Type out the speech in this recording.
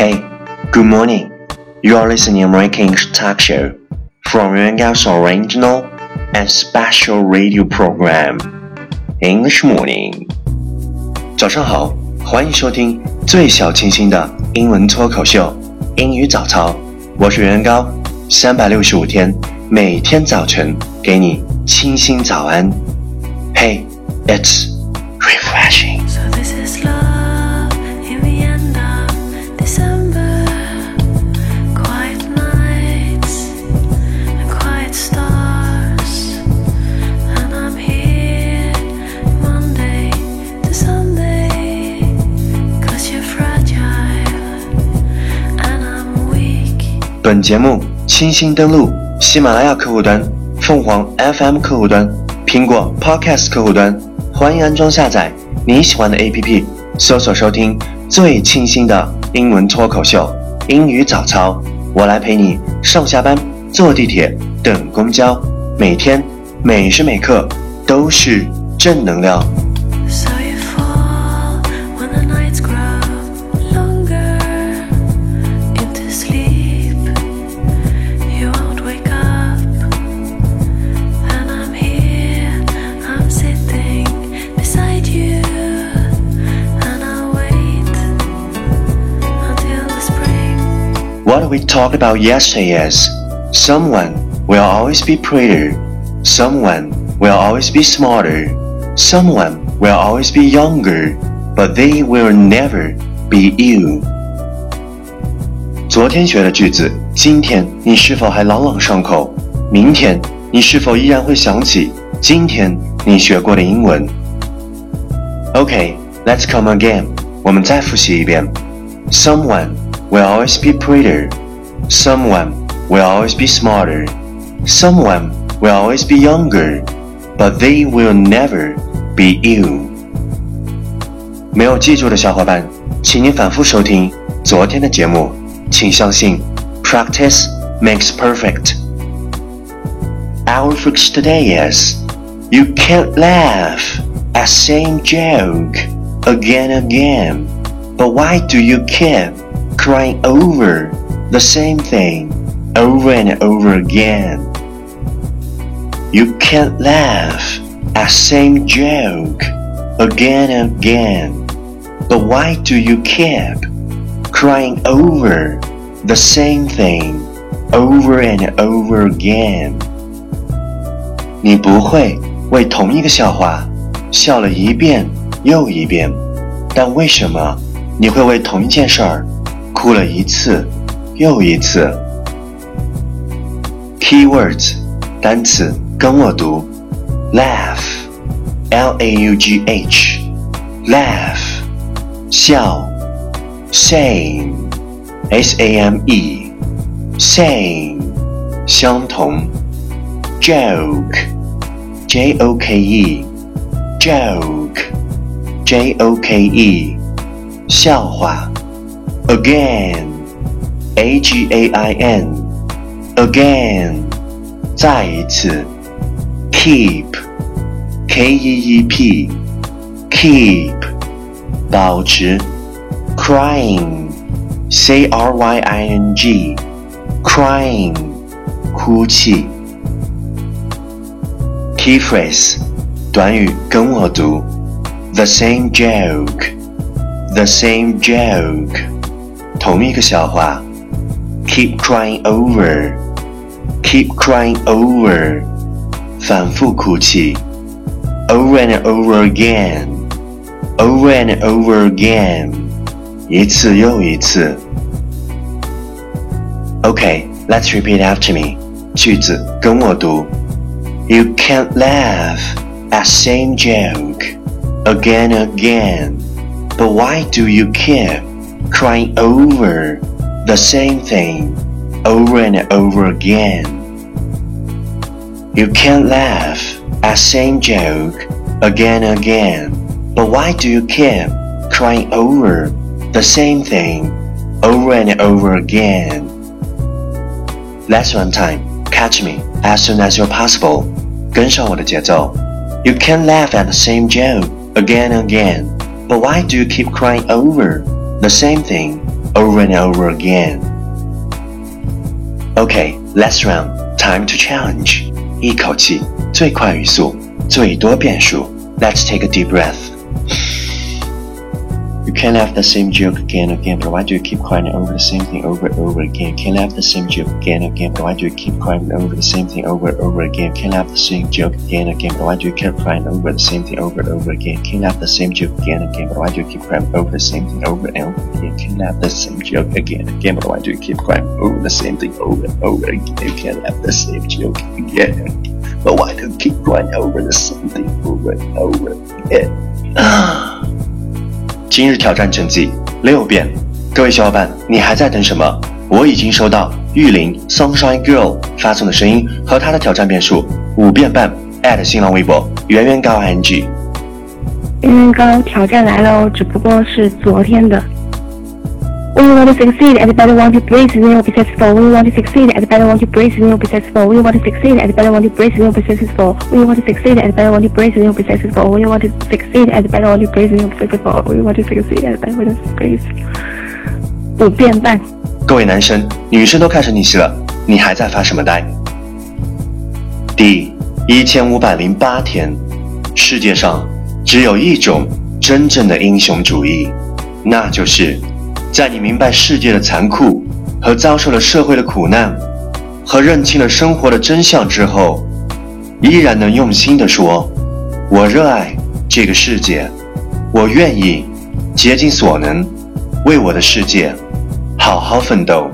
Hey, good morning. You are listening American English talk show from Yuangao's original and special radio program, English Morning. 早上好，欢迎收听最小清新的英文脱口秀——英语早操。我是袁高，三百六十五天，每天早晨给你清新早安。Hey, it's refreshing. 本节目清新登录喜马拉雅客户端、凤凰 FM 客户端、苹果 Podcast 客户端，欢迎安装下载你喜欢的 APP，搜索收听最清新的英文脱口秀、英语早操。我来陪你上下班、坐地铁、等公交，每天每时每刻都是正能量。What we talked about yesterday is someone will always be prettier, someone will always be smarter, someone will always be younger, but they will never be you. 昨天学的句子，今天你是否还朗朗上口？明天你是否依然会想起今天你学过的英文？Okay, let's come again. 我们再复习一遍。Someone will always be prettier. Someone will always be smarter. Someone will always be younger. But they will never be you. 没有记住的小伙伴，请你反复收听昨天的节目。请相信，practice makes perfect. Our fix today is you can't laugh at same joke again and again. But why do you keep crying over the same thing over and over again? You can't laugh at same joke again and again. But why do you keep crying over the same thing over and over again? 你不会为同一个笑话笑了一遍又一遍，但为什么你会为同一件事儿 哭了一次又一次？Keywords 单词跟我读，laugh，l a u g h，laugh，笑，same，s a m e，same，相同，joke，j o k e，joke，j o k e，笑话 ，again，a g a i n，again，再一次，keep，k e e p，keep，保持，crying，c r y i n g，crying，哭泣。Key phrase，短语跟我读，the same joke，the same joke， 同一个笑话，keep crying over，keep crying over，反复哭泣，over and over again，over and over again，一次又一次。Okay, let's repeat after me. 句子跟我读。You can't laugh at same joke again and again. But why do you keep crying over the same thing over and over again? You can't laugh at same joke again and again. But why do you keep crying over the same thing over and over again? Last one time, catch me as soon as you're possible. 跟上我的节奏。You can laugh at the same joke again and again, but why do you keep crying over the same thing over and over again. Okay, last round. Time to challenge. 一口气，最快语速，最多变数。Let's take a deep breath. You can't laugh the same joke again and again, but why do you keep crying over the same thing over and over again? Can't laugh the same joke again and again, but why do you keep crying over the same thing over and over again? Can't laugh the same joke again and again, but why do you keep crying over the same thing over and over again? Can't laugh the same joke again and again, but why do you keep crying over the same thing over and over again? Can't laugh the same joke again and again, but why do you keep crying over the same thing over and over again? Can't laugh the same joke again, but why do you keep crying over the same thing over and over again? 今日挑战成绩六遍，各位小伙伴，你还在等什么？我已经收到玉林 Sunshine Girl 发送的声音和她的挑战遍数五遍半，@新浪微博圆圆高 ing。圆圆高挑战来了哦，只不过是昨天的。We want to succeed, everybody want to breathe, then you'll be successful. We want to succeed, everybody want to breathe, then you'll be successful. We want to succeed, everybody want to breathe, then you'll be successful. We want to succeed, everybody want to breathe, then you'll be successful. We want to succeed, everybody want to breathe, then you'll be successful. We want to succeed, everybody want to breathe. 五遍半。各位男生、女生都看上你戏了，你还在发什么呆？第一千五百零八天，世界上只有一种真正的英雄主义，那就是 在你明白世界的残酷和遭受了社会的苦难，和认清了生活的真相之后，依然能用心地说：“我热爱这个世界，我愿意竭尽所能为我的世界好好奋斗。”